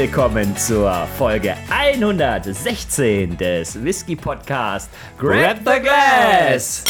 Willkommen zur Folge 116 des Whisky Podcast Grab the Glass.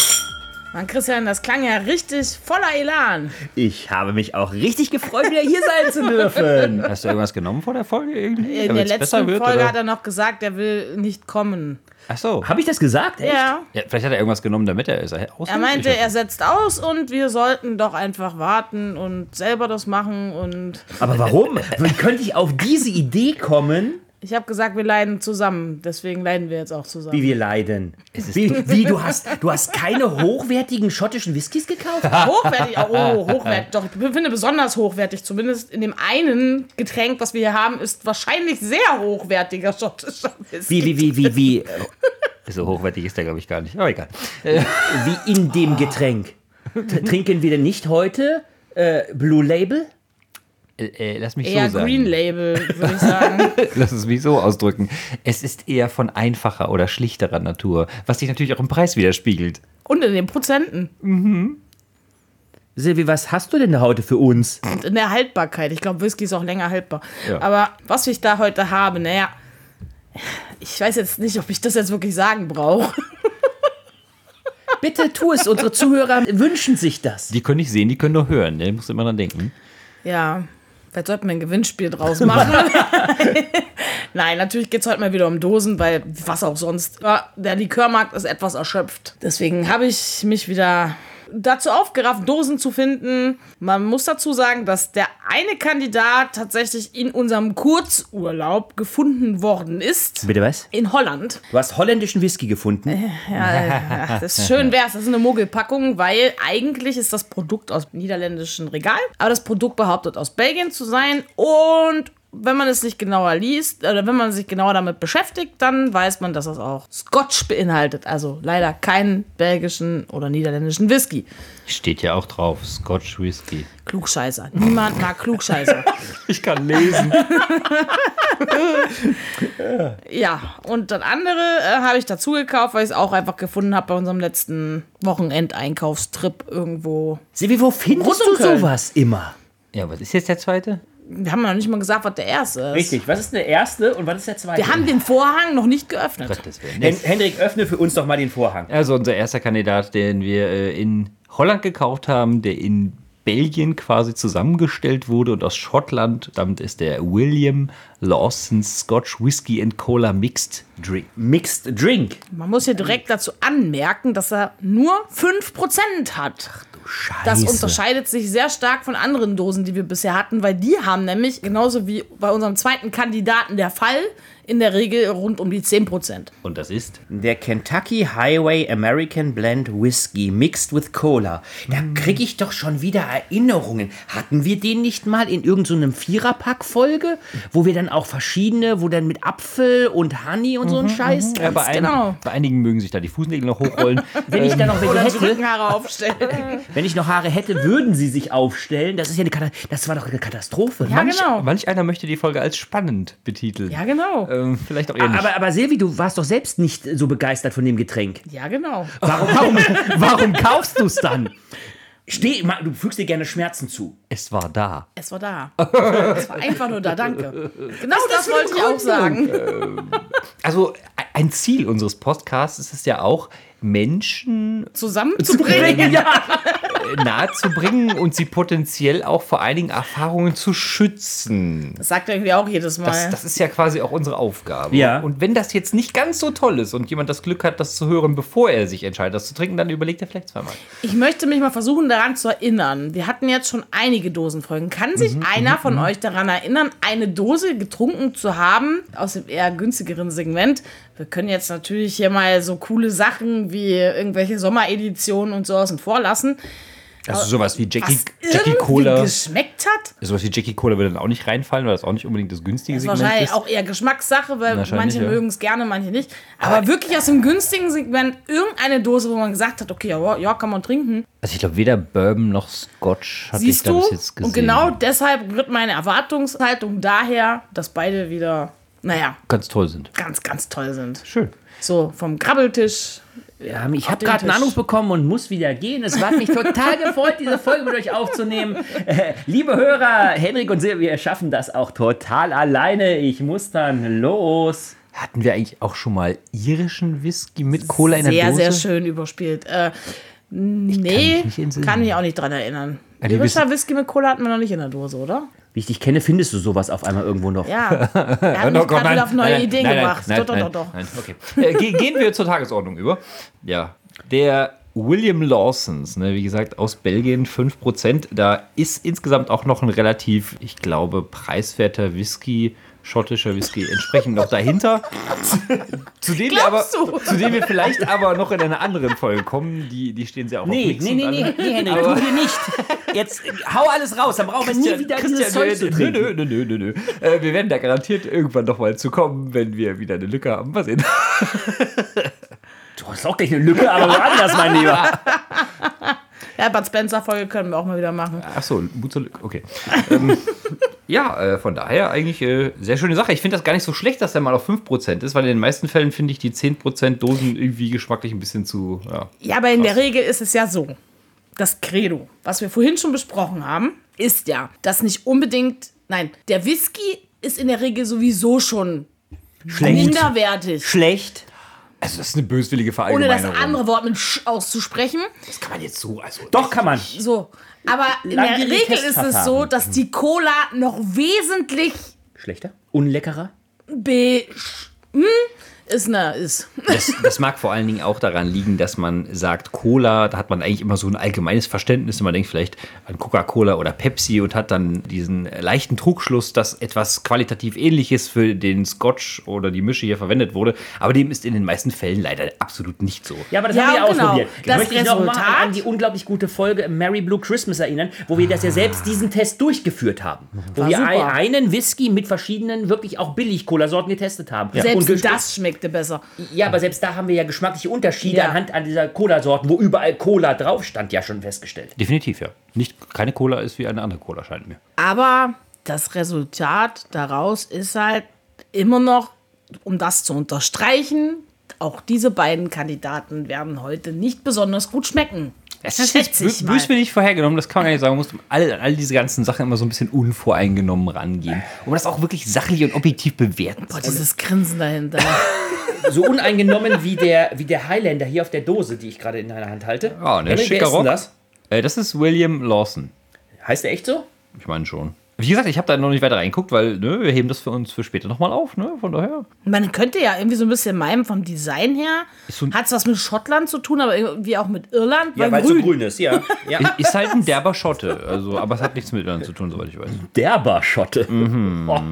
Mann, Christian, das klang ja richtig voller Elan. Ich habe mich auch richtig gefreut, wieder hier sein zu dürfen. Hast du irgendwas genommen vor der Folge irgendwie? In der letzten wird, Folge oder? hat er noch gesagt, er will nicht kommen. Ach so. Habe ich das gesagt? Echt? Ja. Ja, vielleicht hat er irgendwas genommen, damit er ist. Er meinte, er setzt aus und wir sollten doch einfach warten und selber das machen. Und Aber warum? Wie könnte ich auf diese Idee kommen, ich habe gesagt, wir leiden zusammen. Deswegen leiden wir jetzt auch zusammen. wie wir leiden? Wie, wie du hast, du hast keine hochwertigen schottischen Whiskys gekauft? Hochwertig, oh, hochwertig. Doch, ich finde besonders hochwertig. Zumindest in dem einen Getränk, was wir hier haben, ist wahrscheinlich sehr hochwertiger schottischer Whisky. Wie, wie, wie, wie, wie, So hochwertig ist der, glaube ich, gar nicht. Aber egal. wie in dem Getränk? Trinken wir denn nicht heute äh, Blue Label? Äh, äh, lass mich Eher so sagen. Green Label, würde ich sagen. Lass es mich so ausdrücken. Es ist eher von einfacher oder schlichterer Natur, was sich natürlich auch im Preis widerspiegelt. Und in den Prozenten. Silvi, was hast du denn da heute für uns? Und in der Haltbarkeit. Ich glaube, Whisky ist auch länger haltbar. Ja. Aber was ich da heute habe, naja, ich weiß jetzt nicht, ob ich das jetzt wirklich sagen brauche. Bitte tu es, unsere Zuhörer wünschen sich das. Die können nicht sehen, die können nur hören. Ne? Musst immer dran denken. Ja, vielleicht sollten wir ein Gewinnspiel draus machen. Nein, natürlich geht es heute mal wieder um Dosen, weil was auch sonst. Der Likörmarkt ist etwas erschöpft. Deswegen habe ich mich wieder dazu aufgerafft, Dosen zu finden. Man muss dazu sagen, dass der eine Kandidat tatsächlich in unserem Kurzurlaub gefunden worden ist. Bitte was? In Holland. Du hast holländischen Whisky gefunden. Ja, ach, das ist schön wär's. Das ist eine Mogelpackung, weil eigentlich ist das Produkt aus niederländischen Regal, aber das Produkt behauptet aus Belgien zu sein und wenn man es nicht genauer liest oder wenn man sich genauer damit beschäftigt, dann weiß man, dass es auch Scotch beinhaltet. Also leider keinen belgischen oder niederländischen Whisky. Steht ja auch drauf. Scotch Whisky. Klugscheißer. Niemand mag Klugscheißer. Ich kann lesen. ja, und das andere äh, habe ich dazu gekauft, weil ich es auch einfach gefunden habe bei unserem letzten Wochenendeinkaufstrip irgendwo. Silvi, wo findest du sowas immer? Ja, was ist jetzt der zweite? Wir haben noch nicht mal gesagt, was der erste ist. Richtig, was ist der erste und was ist der zweite? Wir haben den Vorhang noch nicht geöffnet. Gottes Willen. Hen Hendrik, öffne für uns doch mal den Vorhang. Also unser erster Kandidat, den wir äh, in Holland gekauft haben, der in Belgien quasi zusammengestellt wurde und aus Schottland. Damit ist der William Lawson Scotch Whisky and Cola Mixed Drink. Mixed Drink. Man muss hier direkt dazu anmerken, dass er nur 5% hat. Scheiße. Das unterscheidet sich sehr stark von anderen Dosen, die wir bisher hatten, weil die haben nämlich, genauso wie bei unserem zweiten Kandidaten der Fall, in der Regel rund um die 10%. Und das ist? Der Kentucky Highway American Blend Whisky mixed with Cola. Da kriege ich doch schon wieder Erinnerungen. Hatten wir den nicht mal in irgendeinem Viererpack-Folge, wo wir dann auch verschiedene, wo dann mit Apfel und Honey und so ein Scheiß. Ja, bei, ein, genau. bei einigen mögen sich da die Fußnägel noch hochrollen. Wenn ich da noch welche Oder die hätte, Rückenhaare aufstellen. wenn ich noch Haare hätte, würden sie sich aufstellen. Das ist ja eine Katastrophe. Das war doch eine Katastrophe. Ja, manch, genau. manch einer möchte die Folge als spannend betiteln. Ja, genau. Ähm, vielleicht auch eher nicht. Aber, aber Silvi, du warst doch selbst nicht so begeistert von dem Getränk. Ja, genau. Warum, warum, warum kaufst du es dann? Steh, du fügst dir gerne Schmerzen zu. es war da. Es war da. Es war einfach nur da, danke. Genau das, wollte ich auch sagen. Also ein Ziel unseres Podcasts ist es ja auch, Menschen Zusammenzubringen. Ja. äh, nahezubringen und sie potenziell auch vor einigen Erfahrungen zu schützen. Das sagt er irgendwie auch jedes Mal. Das, das ist ja quasi auch unsere Aufgabe. Ja. Und wenn das jetzt nicht ganz so toll ist und jemand das Glück hat, das zu hören, bevor er sich entscheidet, das zu trinken, dann überlegt er vielleicht zweimal. Ich möchte mich mal versuchen, daran zu erinnern. Wir hatten jetzt schon einige Dosenfolgen. Kann sich Mhm, einer von euch daran erinnern, eine Dose getrunken zu haben aus dem eher günstigeren Segment? Wir können jetzt natürlich hier mal so coole Sachen wie irgendwelche Sommereditionen und so außen vor lassen. Also sowas wie Jackie, Was Jackie Cola. geschmeckt hat. Sowas wie Jackie Cola würde dann auch nicht reinfallen, weil das auch nicht unbedingt das günstige Das ist Segment wahrscheinlich ist. auch eher Geschmackssache, weil Wahrscheinlich, manche ja. mögen es gerne, manche nicht. Aber wirklich aus dem günstigen Segment irgendeine Dose, wo man gesagt hat, okay, ja, ja kann man trinken. Also ich glaube, weder Bourbon noch Scotch ich Siehst da du? bis jetzt gesehen. Und genau deshalb wird meine Erwartungshaltung daher, dass beide wieder, naja, Ganz toll sind. ganz, ganz toll sind. Schön. So vom Krabbeltisch. Ja, ich habe gerade einen. Anruf bekommen und muss wieder gehen. Es hat mich total gefreut, diese Folge mit euch aufzunehmen. Äh, liebe Hörer, Henrik und Silvia, wir schaffen das auch total alleine. Ich muss dann los. Hatten wir eigentlich auch schon mal irischen Whisky mit Cola in der Sehr, Dose? sehr schön überspielt. Äh, nee, mich nicht entsinnen. kann mich auch nicht dran erinnern. die Irischer Whisky mit Cola hatten wir noch nicht in der Dose, oder? Wie ich dich kenne, findest du sowas auf einmal irgendwo noch. Ja. Er hat mich gerade wieder auf neue Ideen gebracht. doch, doch, doch, doch. Nein, okay. Äh, ge gehen wir zur Tagesordnung über. Ja, der William Lawsons, ne, wie gesagt, aus Belgien, 5%. Da ist insgesamt auch noch ein relativ, ich glaube, preiswerter Whisky, schottischer Whisky, entsprechend noch dahinter. zu, dem wir aber, zu dem wir vielleicht aber noch in einer anderen Folge kommen. Die, die stehen sehr auch auf Nee, Mix nee, nee, nee, nee, Henrik, tu hier nicht. Jetzt hau alles raus, dann brauchen wir nie wieder dieses Zeug zu nö, trinken. nö, nö, nö, nö, nö. Äh, wir werden da garantiert irgendwann noch mal zu kommen, wenn wir wieder eine Lücke haben. Mal sehen. Du hast auch gleich eine Lücke, aber woanders, mein Lieber. Ja, Bud Spencer-Folge können wir auch mal wieder machen. Ach so, Mut zur Lücke. Okay. ähm, ja, äh, von daher eigentlich äh, sehr schöne Sache. Ich finde das gar nicht so schlecht, dass der mal auf 5% ist, weil in den meisten Fällen finde ich die 10% Dosen irgendwie geschmacklich ein bisschen zu. Ja. Ja, aber in der Regel ist es ja so. Das Credo, was wir vorhin schon besprochen haben, ist ja, dass nicht unbedingt. Nein, der Whisky ist in der Regel sowieso schon Schlecht. minderwertig. Schlecht. Also, das ist eine böswillige Ohne Verallgemeinerung. das andere Wort mit Sch auszusprechen. Das kann man jetzt so. Also, Doch, kann man. So. Aber in der Regel ist es so, dass die Cola noch wesentlich Schlechter? Unleckerer? be. Hm? Ist ne, ist. Das, das mag vor allen Dingen auch daran liegen, dass man sagt, Cola, da hat man eigentlich immer so ein allgemeines Verständnis. und Man denkt vielleicht an Coca-Cola oder Pepsi und hat dann diesen leichten Trugschluss, dass etwas qualitativ ähnliches für den Scotch oder die Mische hier verwendet wurde. Aber dem ist in den meisten Fällen leider absolut nicht so. Ja, aber das Ja, haben wir ja genau. ausprobiert. Da Das möchte ich noch mal Resultat- an die unglaublich gute Folge Mary Blue Christmas erinnern, wo wir das ja selbst diesen Test durchgeführt haben. Wo War wir super. ein, einen Whisky mit verschiedenen, wirklich auch Billig-Cola-Sorten getestet haben. Und Selbst gesch- das schmeckte besser. Ja, aber selbst da haben wir ja geschmackliche Unterschiede Ja. anhand an dieser Cola-Sorten, wo überall Cola drauf stand, ja schon festgestellt. Definitiv, ja. Nicht, keine Cola ist wie eine andere Cola, scheint mir. Aber das Resultat daraus ist halt immer noch, um das zu unterstreichen, auch diese beiden Kandidaten werden heute nicht besonders gut schmecken. Es ist jetzt ich mal. böswillig nicht vorhergenommen, das kann man gar nicht sagen. Man muss all, all diese ganzen Sachen immer so ein bisschen unvoreingenommen rangehen. Und das auch wirklich sachlich und objektiv bewerten. Boah, dieses Grinsen dahinter. So uneingenommen wie der, wie der Highlander hier auf der Dose, die ich gerade in deiner Hand halte. Ja, ne, Henrik, wer schicker ist denn Rock. das? Äh, das ist William Lawson. Heißt der echt so? Ich meine schon. Wie gesagt, ich habe da noch nicht weiter reingeguckt, weil ne, wir heben das für uns für später nochmal auf. Ne? Von daher. Man könnte ja irgendwie so ein bisschen meinen, vom Design her, so hat es was mit Schottland zu tun, aber irgendwie auch mit Irland, Ja, weil es so grün. ist, ja. ja. Ist, ist halt ein derber Schotte. Also, aber es hat nichts mit Irland zu tun, soweit ich weiß. Derber Schotte. Mhm. Oh.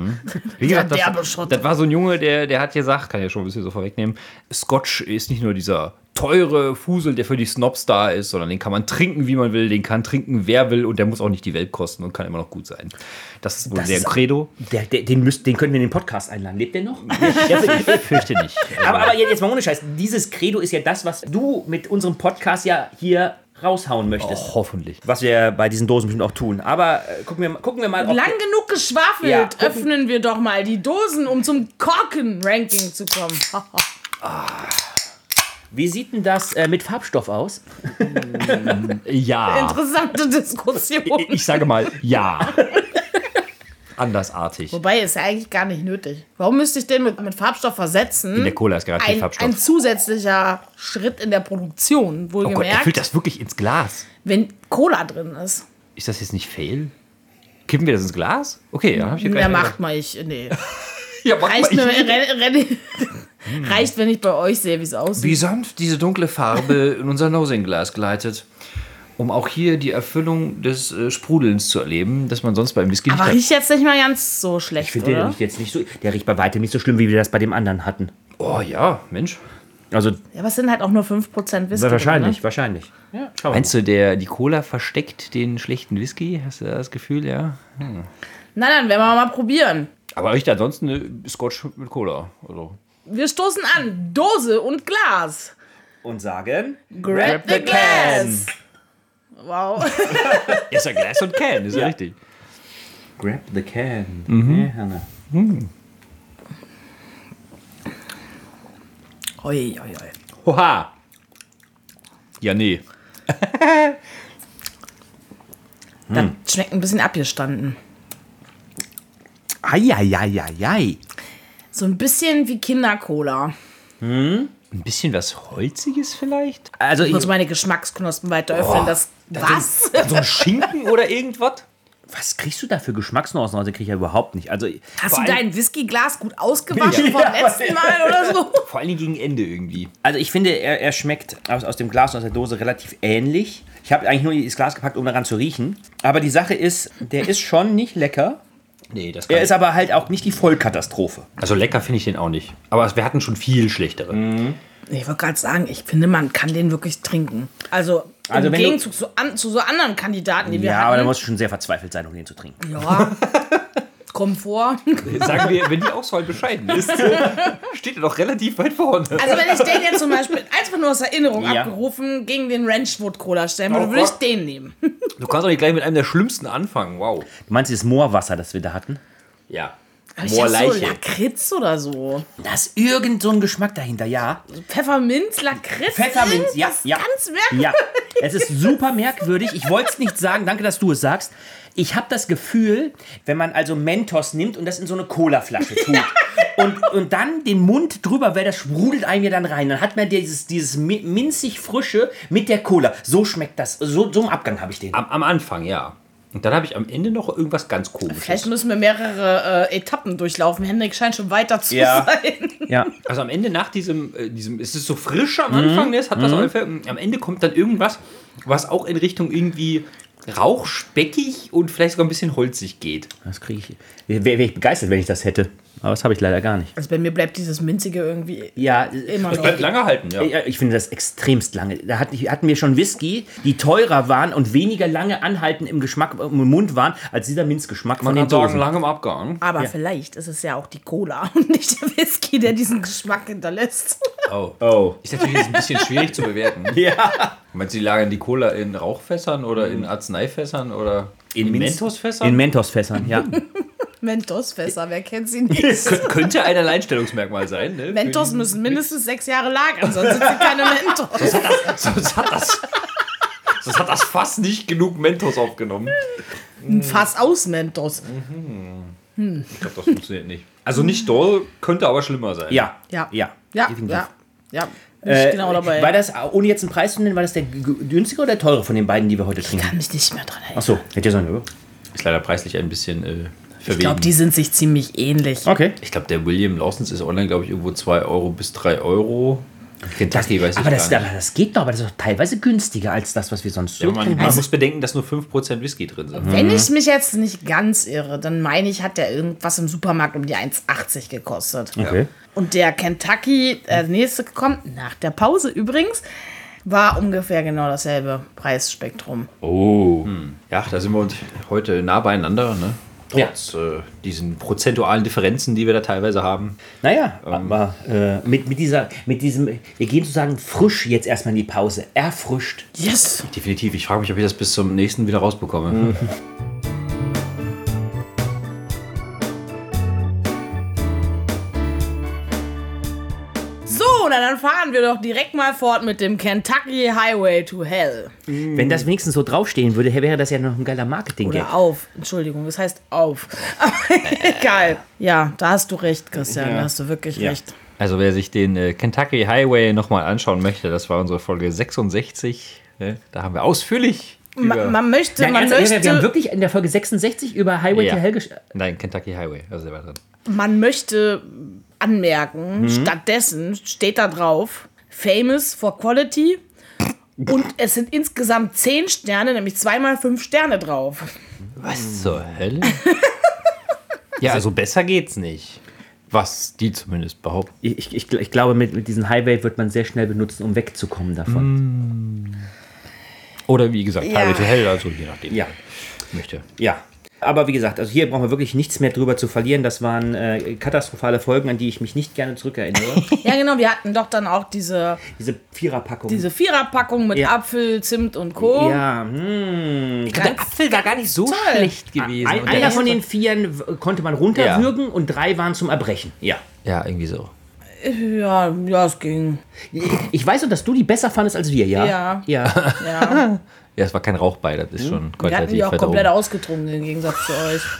Wie gesagt, das, Schotte. das war so ein Junge, der, der hat gesagt, kann ich ja schon ein bisschen so vorwegnehmen, Scotch ist nicht nur dieser teure Fusel, der für die Snobs da ist, sondern den kann man trinken, wie man will, den kann trinken, wer will und der muss auch nicht die Welt kosten und kann immer noch gut sein. Das ist wohl Das sehr ist- Credo. Der, der, den, müsst, den können wir in den Podcast einladen. Lebt der noch? Ich fürchte nicht. aber, aber jetzt mal ohne Scheiß. Dieses Credo ist ja das, was du mit unserem Podcast ja hier raushauen möchtest. Auch hoffentlich. Was wir bei diesen Dosen bestimmt auch tun. Aber äh, gucken, wir, mal- gucken wir mal, ob Lang genug geschwafelt. Ja, Öffnen wir doch mal die Dosen, um zum Korken-Ranking zu kommen. Wie sieht denn das äh, mit Farbstoff aus? Ja. Interessante Diskussion. Ich, ich sage mal ja. Andersartig. Wobei ist ja eigentlich gar nicht nötig. Warum müsste ich den mit, mit Farbstoff versetzen? In der Cola ist garantiert ein, Farbstoff. ein zusätzlicher Schritt in der Produktion, Oh Gott, er wohlgemerkt, füllt das wirklich ins Glas. wenn Cola drin ist. Ist das jetzt nicht fail? Kippen wir das ins Glas? Okay, ja, hab ich hier Ja, gleich- macht mal ich. Nee. Ja, mach Reicht, mal. mir, Ich- renn, renn, reicht, wenn ich bei euch sehe, wie es aussieht. Wie sanft diese dunkle Farbe in unser Nosinglas gleitet. Um auch hier die Erfüllung des äh, Sprudelns zu erleben, das man sonst beim Whisky nicht Aber hat. riecht jetzt nicht mal ganz so schlecht, Ich finde, der oder? riecht jetzt nicht so. Der riecht bei weitem nicht so schlimm, wie wir das bei dem anderen hatten. Oh ja, Mensch. Also Ja, aber es sind halt auch nur 5% Whisky. wahrscheinlich, Drin, wahrscheinlich. Ja, schau mal. Meinst du, der, die Cola versteckt den schlechten Whisky? Hast du das Gefühl, ja? ne? Na dann, werden wir mal probieren. Aber riecht ansonsten äh, Scotch mit Cola. Also. Wir stoßen an. Dose und Glas. Und sagen. Grab the glass. Wow. Ist ja Glas und Can, ist ja, Ja. richtig. Grab the can. Ja, Hanna. Oi, oi, oi. Oha. Ja, nee. Das Hm. schmeckt ein bisschen abgestanden. Eieieiei. So ein bisschen wie Kindercola. Ein bisschen was Holziges vielleicht? Also Ich muss ich, meine Geschmacksknospen weiter öffnen. Das, was? So ein Schinken oder irgendwas? was kriegst du da für Geschmacksnuancen? Also krieg ich ja überhaupt nicht. Also Hast du dein Whiskyglas gut ausgewaschen Ja. vom letzten Mal oder so? Vor allem gegen Ende irgendwie. Also ich finde, er, er schmeckt aus, aus dem Glas und aus der Dose relativ ähnlich. Ich habe eigentlich nur das Glas gepackt, um daran zu riechen. Aber die Sache ist, der ist schon nicht lecker. Nee, das Er ist aber halt auch nicht die Vollkatastrophe. Also lecker finde ich den auch nicht. Aber wir hatten schon viel schlechtere. Ich wollte gerade sagen, ich finde, man kann den wirklich trinken. Also, Also im wenn du- Gegenzug zu, an, zu so anderen Kandidaten, die wir Ja, aber da hatten. musst du schon sehr verzweifelt sein, um den zu trinken. ja, Komfort. Sagen wir, wenn die Auswahl bescheiden ist, steht er doch relativ weit vorne. Also wenn ich den jetzt zum Beispiel einfach nur aus Erinnerung Ja. abgerufen gegen den Ranchwood Cola stellen würde, Oh würde ich den nehmen. Du kannst doch nicht gleich mit einem der schlimmsten anfangen. Wow. Du meinst dieses Moorwasser, das wir da hatten? Ja. Ich dachte so Lakritz oder so. Da ist irgend so ein Geschmack dahinter, ja. Pfefferminz, Lakritz. Pfefferminz, ja, Das ist ja. Ganz merkwürdig. Ja, es ist super merkwürdig. Ich wollte es nicht sagen, danke, dass du es sagst. Ich habe das Gefühl, wenn man also Mentos nimmt und das in so eine Colaflasche tut und, und dann den Mund drüber, weil das sprudelt einem ja dann rein. Dann hat man dieses, dieses mi- minzig frische mit der Cola. So schmeckt das. So, so im Abgang habe ich den. Am, am Anfang, ja. Und dann habe ich am Ende noch irgendwas ganz komisches. Vielleicht müssen wir mehrere äh, Etappen durchlaufen. Hendrik scheint schon weiter zu Ja. sein. Ja. Also am Ende nach diesem, äh, diesem es ist so frisch am Anfang, ne? es hat was auf, am Ende kommt dann irgendwas, was auch in Richtung irgendwie rauchspeckig und vielleicht sogar ein bisschen holzig geht. Das kriege ich. Wäre wär ich begeistert, wenn ich das hätte. Aber das habe ich leider gar nicht. Also bei mir bleibt dieses Minzige irgendwie Ja, immer Das noch. bleibt lange halten, ja. Ja, Ich finde das extremst lange. Da hatten wir schon Whisky, die teurer waren und weniger lange anhalten im Geschmack im Mund waren, als dieser Minzgeschmack von Man den kann sagen, Dosen. lang im Abgang. Aber vielleicht ist es ja auch die Cola und nicht der Whisky, der diesen Geschmack hinterlässt. Oh. Oh. Ist natürlich ein bisschen schwierig zu bewerten. Ja. Meinst du, die lagern die Cola in Rauchfässern oder in Arzneifässern oder in, Minz- Mentosfässern? In Mentos-Fässern, ja. Mentos-Fässer, wer kennt sie nicht? Kön- könnte ein Alleinstellungsmerkmal sein. Ne? Mentos müssen mindestens sechs Jahre lagern, sonst sind sie keine Mentos. die- Sonst hat das, sonst hat das fast nicht genug Mentos aufgenommen. Ein Fass aus Mentos. Ich glaube, das funktioniert nicht. Also nicht doll, könnte aber schlimmer sein. Ja. Ja. Ja. Ja, ja, ja. Nicht Äh, genau dabei. War das, ohne jetzt einen Preis zu nennen, war das der günstige oder der teure von den beiden, die wir heute ich trinken? kann mich nicht mehr dran erinnern. Achso, hätte ja sein, oder? Ist leider preislich ein bisschen äh. Ich glaube, die sind sich ziemlich ähnlich. Okay. Ich glaube, der William Lawsons ist online, glaube ich, irgendwo 2 Euro bis 3 Euro. Kentucky weiß ich Aber das, gar nicht. aber das geht doch, aber das ist doch teilweise günstiger als das, was wir sonst so Ja, man, man muss bedenken, dass nur 5% Whisky drin sind. Wenn ich mich jetzt nicht ganz irre, dann meine ich, hat der irgendwas im Supermarkt um die 1,80 gekostet. Okay. Und der Kentucky, äh, der nächste kommt nach der Pause übrigens, war ungefähr genau dasselbe Preisspektrum. Oh. Ja, da sind wir uns heute nah beieinander, ne? Ja. Trotz äh, diesen prozentualen Differenzen, die wir da teilweise haben. Naja, Ähm. aber äh, mit, mit, dieser, mit diesem, wir gehen sozusagen frisch jetzt erstmal in die Pause. Erfrischt. Yes! Definitiv. Ich frage mich, ob ich das bis zum nächsten wieder rausbekomme. So, dann fahren wir doch direkt mal fort mit dem Kentucky Highway to Hell. Wenn das wenigstens so draufstehen würde, wäre das ja noch ein geiler Marketing-Gag. Oder auf. Entschuldigung, das heißt auf. Aber egal. Ja, da hast du recht, Christian. Da hast du wirklich Ja. recht. Also wer sich den äh, Kentucky Highway nochmal anschauen möchte, das war unsere Folge 66. Ne? Da haben wir ausführlich Ma über... man möchte, Ja, man ernsthaft, möchte, wir haben wirklich in der Folge 66 über Highway Ja. to Hell gesch Nein, Kentucky Highway. Also der war drin. man möchte anmerken, Mhm. stattdessen steht da drauf, famous for quality. Und es sind insgesamt zehn Sterne, nämlich zweimal fünf Sterne drauf. Was zur Hölle? ja, also besser geht's nicht. Was die zumindest behaupten. Ich, ich, ich glaube, mit, mit diesem Highway wird man sehr schnell benutzen, um wegzukommen davon. Oder wie gesagt, Ja. Highway to Hell, also je nachdem. Ja, Möchte. ja. Aber wie gesagt, also hier brauchen wir wirklich nichts mehr drüber zu verlieren. Das waren äh, katastrophale Folgen, an die ich mich nicht gerne zurückerinnere. Ja, genau, wir hatten doch dann auch diese, Diese Viererpackung. diese Viererpackung mit Ja. Apfel, Zimt und Co. ja, hm. Ganz Apfel war gar nicht so Toll. schlecht gewesen. Ein, der einer von den Vieren konnte man runterwürgen und drei waren zum Erbrechen. Ja. Ja, irgendwie so. Ja, ja, es ging. Ich weiß doch, dass du die besser fandest als wir, ja? Ja. Ja. Ja. Ja, es war kein Rauch bei, das ist schon Wir hatten qualitativ die auch komplett oben. ausgetrunken im Gegensatz zu euch.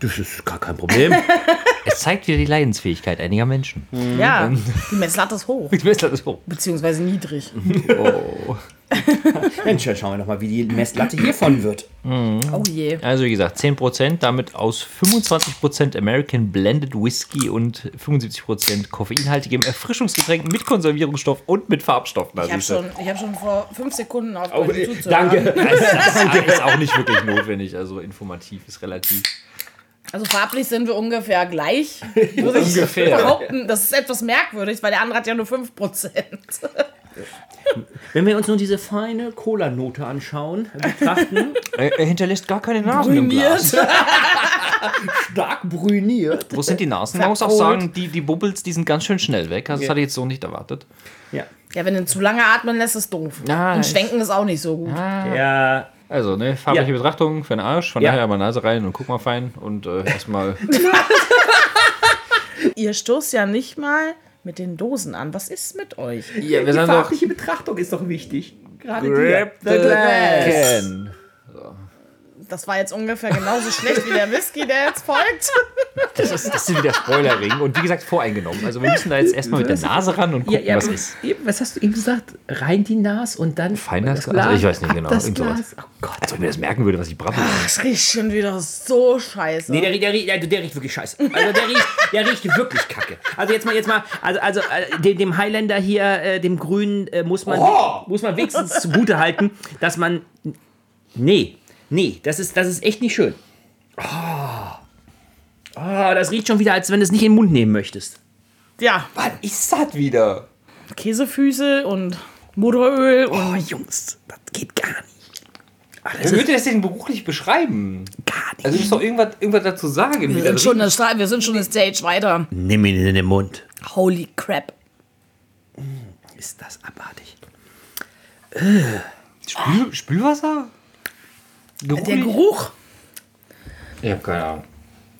Das ist gar kein Problem. Es zeigt wieder die Leidensfähigkeit einiger Menschen. Ja, die Messlatte ist hoch. Weiß, das ist hoch. Beziehungsweise niedrig. Oh. Mensch, dann schauen wir doch mal, wie die Messlatte hiervon wird. Oh je. Also wie gesagt, 10%, damit aus 25% American Blended Whisky und 75% koffeinhaltigem Erfrischungsgetränk mit Konservierungsstoff und mit Farbstoffen. Ich habe schon, ich hab schon vor fünf Sekunden Oh, aufgehört, äh, danke. Das ist auch nicht wirklich notwendig, also informativ ist relativ. Also farblich sind wir ungefähr gleich. Würde ich Ungefähr. behaupten. Das ist etwas merkwürdig, weil der andere hat ja nur 5%. Wenn wir uns nun diese feine Cola-Note anschauen, betrachten, Er, er hinterlässt gar keine Nasen im Glas. Brüniert. stark brüniert. Wo sind die Nasen? Man muss auch sagen, die, die Bubbles, die sind ganz schön schnell weg. Also das hatte ich jetzt so nicht erwartet. Ja. Ja, wenn du zu lange atmen lässt, ist doof. Ja, Und schwenken ist auch nicht so gut. Ja. Also, ne, farbliche Ja. Betrachtung für den Arsch. Von Ja. daher mal Nase rein und guck mal fein. Und äh, erstmal. Ihr stoßt ja nicht mal mit den Dosen an. Was ist mit euch? Ja, Die farbliche Betrachtung ist doch wichtig. Gerade dir. the glass. can. Das war jetzt ungefähr genauso schlecht wie der Whisky, der jetzt folgt. Das ist, das ist wieder Spoilering. Und wie gesagt, voreingenommen. Also, wir müssen da jetzt erstmal mit der Nase ran und Ja, gucken, ja, was ist. eben, was hast du eben gesagt? Rein die Nas und dann Fein das das Glas? Also ich weiß nicht genau, Das. Glas. Oh Gott. Als ob mir das merken würde, was ich brabbel. Es riecht schon wieder so scheiße. Nee, der, riecht- der, riecht- der, der riecht wirklich scheiße. Also der riecht, der riecht wirklich kacke. Also jetzt mal, jetzt mal, also, also äh, dem, dem Highlander hier, äh, dem Grünen, äh, muss man, muss man wenigstens zugute halten, dass man. Nee, nee, das ist, das ist echt nicht schön. Oh. Oh, das riecht schon wieder, als wenn du es nicht in den Mund nehmen möchtest. ja, Was ist das wieder? Käsefüße und Motoröl Oh, Jungs, das geht gar nicht. Das Wie ist würde das denn beruflich beschreiben? gar nicht. Also, du musst doch irgendwas, irgendwas dazu sagen. wir das sind, schon Sta- wir sind schon eine Stage weiter. Nimm ihn in den Mund. Holy crap. Ist das abartig. Spül, Spülwasser? Der Geruch. Ich habe keine Ahnung.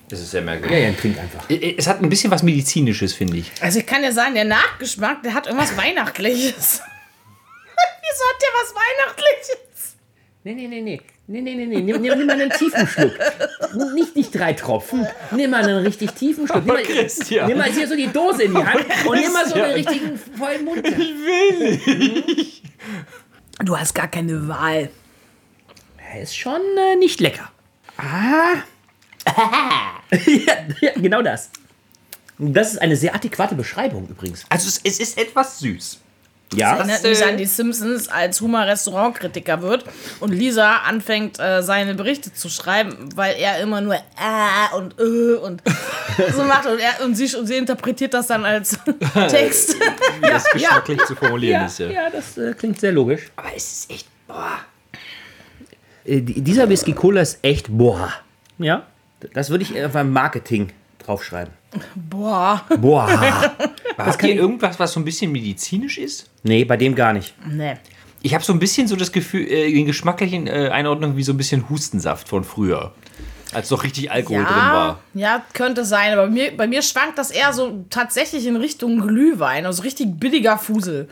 Das ist sehr Ja, merkwürdig. ja, trink einfach. Es hat ein bisschen was Medizinisches, finde ich. Also ich kann dir sagen, der Nachgeschmack, der hat irgendwas Weihnachtliches. Wieso hat der was Weihnachtliches? Nee, nee, nee, nee. Nee, nee, nee, nee. Nimm, nimm, nimm mal einen tiefen Schluck. Nicht, nicht drei Tropfen. Nimm mal einen richtig tiefen Schluck. Nimm mal, Christian. nimm mal hier so die Dose in die Hand und nimm mal so einen richtigen vollen Mund. Du hast gar keine Wahl. Er ist schon äh, nicht lecker. Ah. ja, ja, genau das. Das ist eine sehr adäquate Beschreibung übrigens. Also, es, es ist etwas süß. Ja. Erinnert äh, mich an die Simpsons, als Homer Restaurantkritiker wird und Lisa anfängt, äh, seine Berichte zu schreiben, weil er immer nur äh und äh und so macht und, er, und, sie, und sie interpretiert das dann als Text. Wie das geschmacklich zu formulieren Ja, ist, ja. ja, das äh, klingt sehr logisch. Aber es ist echt. Boah. Äh, die- dieser Whisky Cola ist echt boah. Ja. Das würde ich auf einem Marketing draufschreiben. Boah. Boah. Habt ihr irgendwas, was so ein bisschen medizinisch ist? nee, bei dem gar nicht. Nee. Ich habe so ein bisschen so das Gefühl, äh, in geschmacklichen äh, Einordnung wie so ein bisschen Hustensaft von früher. Als noch richtig Alkohol drin Ja, war. ja, könnte sein, aber bei mir, bei mir schwankt das eher so tatsächlich in Richtung Glühwein, also richtig billiger Fusel.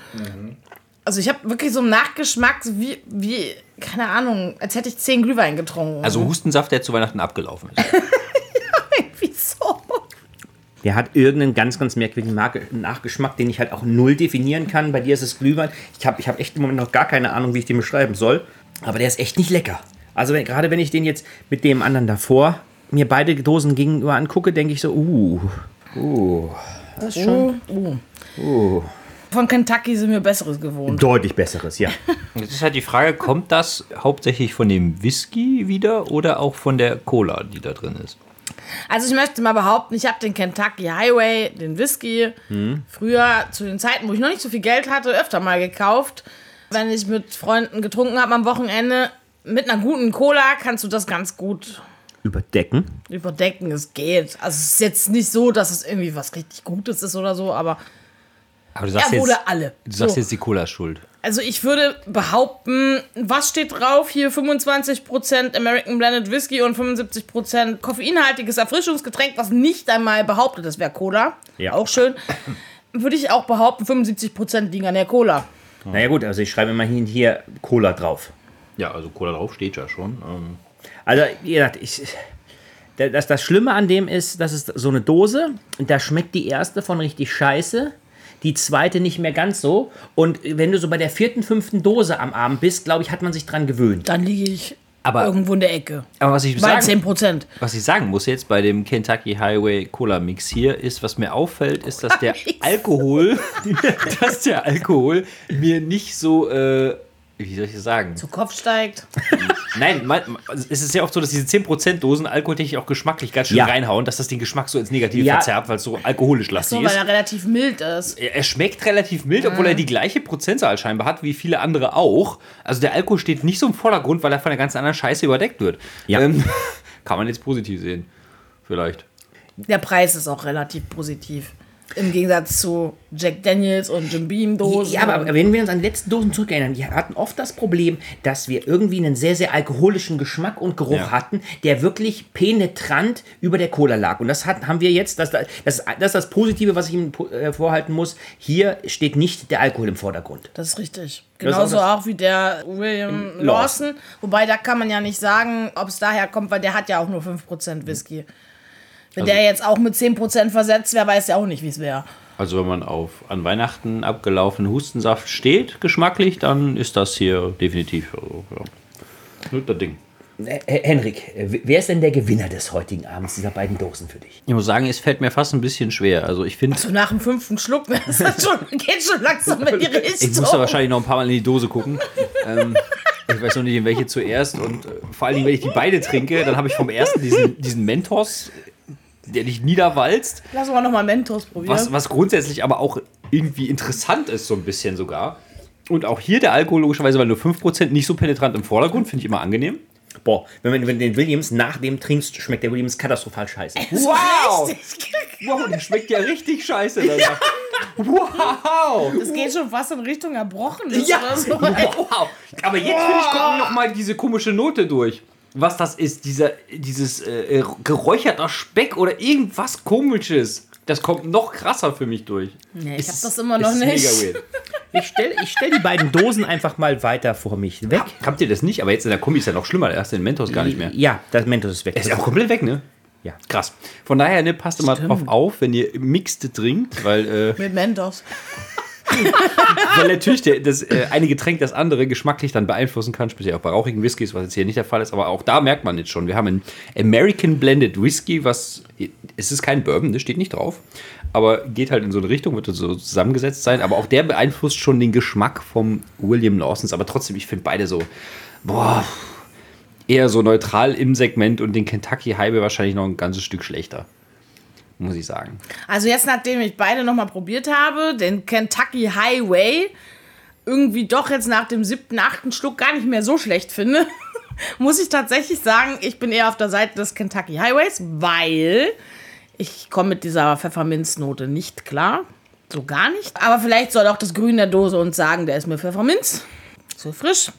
Also ich habe wirklich so einen Nachgeschmack, wie, wie, keine Ahnung, als hätte ich zehn Glühwein getrunken. Also Hustensaft, der zu Weihnachten abgelaufen ist. wieso? Der hat irgendeinen ganz, ganz merkwürdigen Nachgeschmack, den ich halt auch null definieren kann. Bei dir ist es Glühwein. Ich habe ich hab echt im Moment noch gar keine Ahnung, wie ich den beschreiben soll. Aber der ist echt nicht lecker. Also wenn, gerade wenn ich den jetzt mit dem anderen davor mir beide Dosen gegenüber angucke, denke ich so, uh, uh, das ist schon Von Kentucky sind wir Besseres gewohnt. deutlich besseres, ja. Jetzt ist halt die Frage, kommt das hauptsächlich von dem Whisky wieder oder auch von der Cola, die da drin ist? Also ich möchte mal behaupten, ich habe den Kentucky Highway, den Whisky, früher zu den Zeiten, wo ich noch nicht so viel Geld hatte, öfter mal gekauft. Wenn ich mit Freunden getrunken habe am Wochenende, mit einer guten Cola kannst du das ganz gut Überdecken. überdecken. Es geht. Also es ist jetzt nicht so, dass es irgendwie was richtig Gutes ist oder so, aber Aber du er sagst, wurde jetzt, alle. du sagst so. jetzt, die Cola schuld. Also ich würde behaupten, was steht drauf? Hier 25% American Blended Whisky und 75% koffeinhaltiges Erfrischungsgetränk, was nicht einmal behauptet, das wäre Cola. Ja. Auch schön. Würde ich auch behaupten, 75% liegen an der Cola. Naja gut, also ich schreibe immerhin hier Cola drauf. Ja, also Cola drauf steht ja schon. Ähm, Also, wie gesagt, ich, das, das Schlimme an dem ist, das ist so eine Dose und da schmeckt die erste von richtig scheiße, die zweite nicht mehr ganz so. Und wenn du so bei der vierten, fünften Dose am Abend bist, glaube ich, hat man sich dran gewöhnt. Dann liege ich Aber- irgendwo in der Ecke. aber was ich Bei sagen, 10%. was ich sagen muss jetzt bei dem Kentucky Highway Cola Mix hier ist, was mir auffällt, ist, dass der. Alkohol, dass der Alkohol mir nicht so, äh, wie soll ich das sagen? Zu Kopf steigt. Nein, man, es ist ja oft so, dass diese 10% Dosen alkoholtechnisch auch geschmacklich ganz schön Ja. reinhauen, dass das den Geschmack so ins Negative Ja. verzerrt, weil es so alkoholisch lastig So, weil ist. er relativ mild ist. Er er schmeckt relativ mild, obwohl er die gleiche Prozentzahl scheinbar hat wie viele andere auch. Also der Alkohol steht nicht so im Vordergrund, weil er von der ganz anderen Scheiße überdeckt wird. Ja. Ähm, kann man jetzt positiv sehen. Vielleicht. Der Preis ist auch relativ positiv. Im Gegensatz zu Jack Daniels und Jim Beam Dosen. Ja, aber wenn wir uns an die letzten Dosen zurückerinnern, die hatten oft das Problem, dass wir irgendwie einen sehr, sehr alkoholischen Geschmack und Geruch Ja. hatten, der wirklich penetrant über der Cola lag. Und das hat, haben wir jetzt, das, das, das ist das Positive, was ich Ihnen äh, vorhalten muss. Hier steht nicht der Alkohol im Vordergrund. Das ist richtig. Genauso auch auch, wie der William Lawson. Lawson. Wobei, da kann man ja nicht sagen, ob es daher kommt, weil der hat ja auch nur 5% Whisky. Wenn Also der jetzt auch mit 10% versetzt wäre, weiß ja auch nicht, wie es wäre. Also wenn man auf an Weihnachten abgelaufenen Hustensaft steht, geschmacklich, dann ist das hier definitiv also, ja. Guter Ding. Äh, Henrik, äh, wer ist denn der Gewinner des heutigen Abends dieser beiden Dosen für dich? Ich muss sagen, es fällt mir fast ein bisschen schwer. Also ich finde, So nach dem fünften Schluck das schon, geht schon langsam in die Richtung. ich muss da wahrscheinlich noch ein paar Mal in die Dose gucken. ähm, ich weiß noch nicht, in welche zuerst. Und äh, vor allen Dingen, wenn ich die beide trinke, dann habe ich vom ersten diesen, diesen Mentos, der dich niederwalzt. Lass uns mal nochmal Mentos probieren. Was, was grundsätzlich aber auch irgendwie interessant ist, so ein bisschen sogar. Und auch hier der Alkohol logischerweise, weil nur 5% nicht so penetrant im Vordergrund, finde ich immer angenehm. Boah, wenn man wenn du den Williams nach dem trinkst, schmeckt der Williams katastrophal scheiße. Wow! Wow, der schmeckt ja richtig scheiße danach. Wow! Das geht schon fast in Richtung Erbrochenes Ja, oder so. wow. Aber jetzt finde ich, kommt noch mal diese komische Note durch. Was das ist, dieser, dieses äh, geräucherter Speck oder irgendwas komisches. Das kommt noch krasser für mich durch. Nee, ich Es hab ist- das immer noch ist nicht. Mega weird. Ich stelle ich stell die beiden Dosen einfach mal weiter vor mich weg. Habt ihr das nicht? Aber jetzt in der Kombi ist ja noch schlimmer. Da hast du den Mentos gar nicht mehr. Ja, das Mentos ist weg. Er ist auch komplett weg, ne? Ja. Krass. Von daher, ne, passt immer drauf auf, wenn ihr Mixed trinkt, weil, äh, Mit Mentos. weil natürlich der, das äh, eine Getränk das andere geschmacklich dann beeinflussen kann, speziell auch bei rauchigen Whiskys, was jetzt hier nicht der Fall ist, aber auch da merkt man jetzt schon, wir haben einen American Blended Whisky, was, es ist kein Bourbon, das steht nicht drauf, aber geht halt in so eine Richtung, wird so zusammengesetzt sein, aber auch der beeinflusst schon den Geschmack vom William Lawsons, aber trotzdem, ich finde beide so, boah, eher so neutral im Segment und den Kentucky Highway wahrscheinlich noch ein ganzes Stück schlechter. Muss ich sagen. Also jetzt, nachdem ich beide nochmal probiert habe, den Kentucky Highway, irgendwie doch jetzt nach dem siebten, achten Schluck gar nicht mehr so schlecht finde, muss ich tatsächlich sagen, ich bin eher auf der Seite des Kentucky Highways, weil ich komme mit dieser Pfefferminznote nicht klar. So gar nicht. Aber vielleicht soll auch das Grün der Dose uns sagen, der ist mir Pfefferminz. So frisch.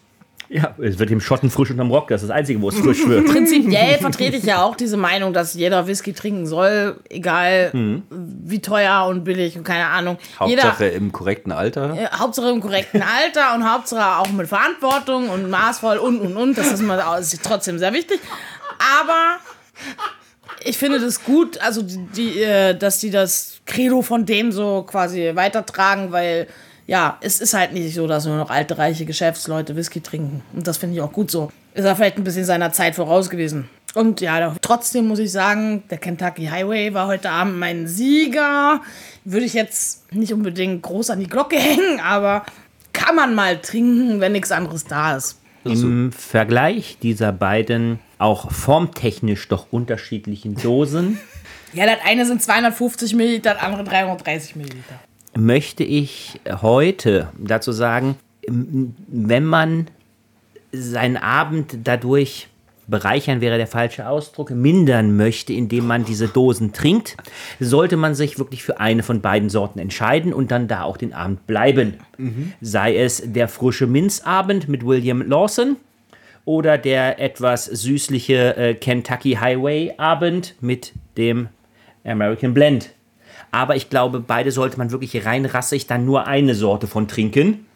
Ja, es wird dem Schotten frisch unterm Rock. Das ist das Einzige, wo es frisch wird. Prinzipiell vertrete ich ja auch diese Meinung, dass jeder Whisky trinken soll, egal wie teuer und billig und keine Ahnung. Hauptsache im korrekten Alter. Jeder, äh, Hauptsache im korrekten Alter und Hauptsache auch mit Verantwortung und maßvoll und und und. Das ist mir das ist trotzdem sehr wichtig. Aber ich finde das gut, also die, die, äh, dass die das Credo von dem so quasi weitertragen, weil ja, es ist halt nicht so, dass nur noch alte, reiche Geschäftsleute Whisky trinken. Und das finde ich auch gut so. Ist er vielleicht ein bisschen seiner Zeit voraus gewesen. Und ja, trotzdem muss ich sagen, der Kentucky Highway war heute Abend mein Sieger. Würde ich jetzt nicht unbedingt groß an die Glocke hängen, aber kann man mal trinken, wenn nichts anderes da ist. Im Vergleich dieser beiden auch formtechnisch doch unterschiedlichen Dosen Ja, das eine sind 250 Milliliter, das andere 330 Milliliter. Möchte ich heute dazu sagen, wenn man seinen Abend dadurch bereichern wäre der falsche Ausdruck, mindern möchte, indem man diese Dosen trinkt, sollte man sich wirklich für eine von beiden Sorten entscheiden und dann da auch den Abend bleiben. Sei es der frische Minzabend mit William Lawson oder der etwas süßliche äh, Kentucky Highway Abend mit dem American Blend. Aber ich glaube, beide sollte man wirklich rein rassig dann nur eine Sorte von trinken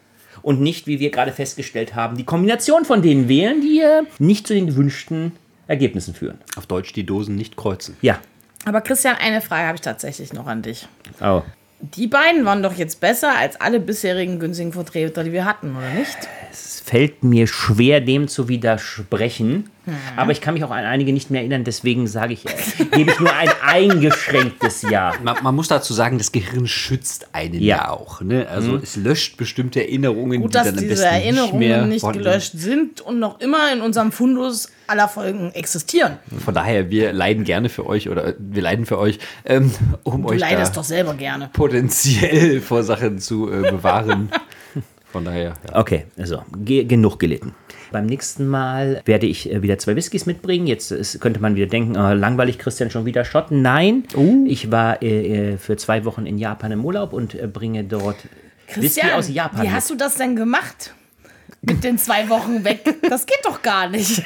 und nicht, wie wir gerade festgestellt haben, die Kombination von denen wählen, die äh, nicht zu den gewünschten Ergebnissen führen. Auf Deutsch die Dosen nicht kreuzen. Ja. Aber Christian, eine Frage habe ich tatsächlich noch an dich. Oh. Die beiden waren doch jetzt besser als alle bisherigen günstigen Vertreter, die wir hatten, oder nicht? Es fällt mir schwer, dem zu widersprechen. Aber ich kann mich auch an einige nicht mehr erinnern, deswegen sage ich, gebe ich nur ein eingeschränktes Ja. Man, man muss dazu sagen, das Gehirn schützt einen ja, Ja. auch. Ne? Also es löscht bestimmte Erinnerungen, Gut, die dass dann am diese besten Erinnerungen nicht, mehr nicht, gelöscht sind und noch immer in unserem Fundus aller Folgen existieren. Von daher, wir leiden gerne für euch oder wir leiden für euch, ähm, um Du euch leidest da doch selber gerne. potenziell vor Sachen zu äh, bewahren. Von daher, ja. Okay, also ge genug gelitten. Beim nächsten Mal werde ich äh, wieder zwei Whiskys mitbringen. Jetzt ist, könnte man wieder denken, äh, langweilig Christian schon wieder Schott. Nein, ich war äh, äh, für zwei Wochen in Japan im Urlaub und äh, bringe dort Whisky Christian, aus Japan. wie hast du das denn gemacht? Mit den zwei Wochen weg? Das geht doch gar nicht.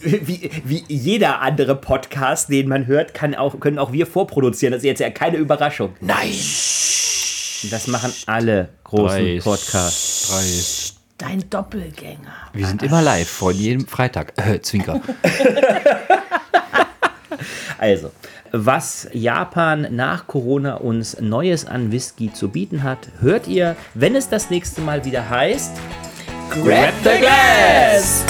wie, wie jeder andere Podcast, den man hört, kann auch, können auch wir vorproduzieren. Das ist jetzt ja keine Überraschung. Nein! Das machen alle großen Dreist. Podcasts. Dreist. Dein Doppelgänger. Wir sind immer live, von jedem Freitag. Äh, Zwinker. Also, was Japan nach Corona uns Neues an Whisky zu bieten hat, hört ihr, wenn es das nächste Mal wieder heißt. Grab the glass!